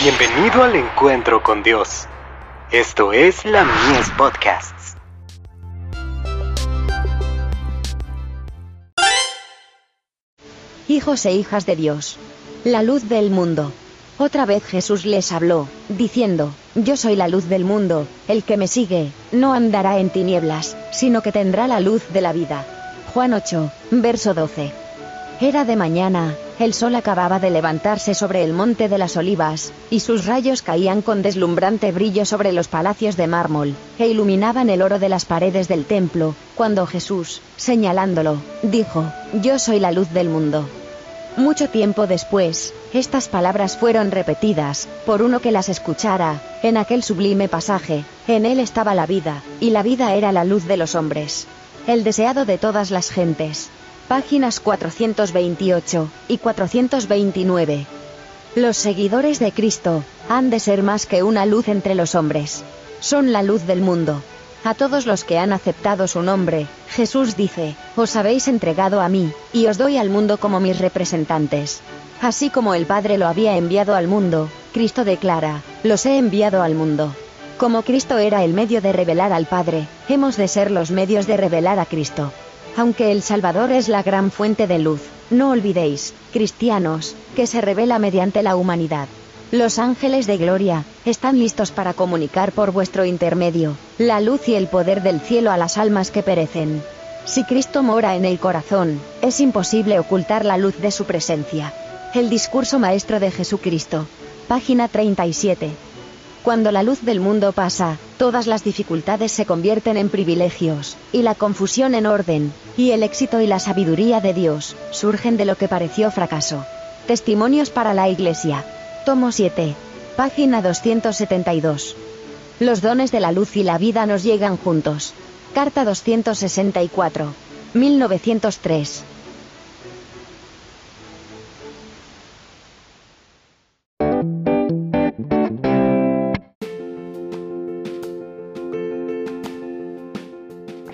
Bienvenido al encuentro con Dios. Esto es la Mies Podcasts. Hijos e hijas de Dios. La luz del mundo. Otra vez Jesús les habló, diciendo, Yo soy la luz del mundo, el que me sigue, no andará en tinieblas, sino que tendrá la luz de la vida. Juan 8, verso 12. Era de mañana, el sol acababa de levantarse sobre el monte de las olivas, y sus rayos caían con deslumbrante brillo sobre los palacios de mármol, e iluminaban el oro de las paredes del templo, cuando Jesús, señalándolo, dijo, Yo soy la luz del mundo. Mucho tiempo después, estas palabras fueron repetidas, por uno que las escuchara, en aquel sublime pasaje, en él estaba la vida, y la vida era la luz de los hombres. El deseado de todas las gentes. Páginas 428 y 429. Los seguidores de Cristo, han de ser más que una luz entre los hombres. Son la luz del mundo. A todos los que han aceptado su nombre, Jesús dice, os habéis entregado a mí, y os doy al mundo como mis representantes. Así como el Padre lo había enviado al mundo, Cristo declara, los he enviado al mundo. Como Cristo era el medio de revelar al Padre, hemos de ser los medios de revelar a Cristo. Aunque el Salvador es la gran fuente de luz, no olvidéis, cristianos, que se revela mediante la humanidad. Los ángeles de gloria, están listos para comunicar por vuestro intermedio, la luz y el poder del cielo a las almas que perecen. Si Cristo mora en el corazón, es imposible ocultar la luz de su presencia. El discurso maestro de Jesucristo. Página 37. Cuando la luz del mundo pasa, todas las dificultades se convierten en privilegios, y la confusión en orden, y el éxito y la sabiduría de Dios, surgen de lo que pareció fracaso. Testimonios para la Iglesia. Tomo 7. Página 272. Los dones de la luz y la vida nos llegan juntos. Carta 264. 1903.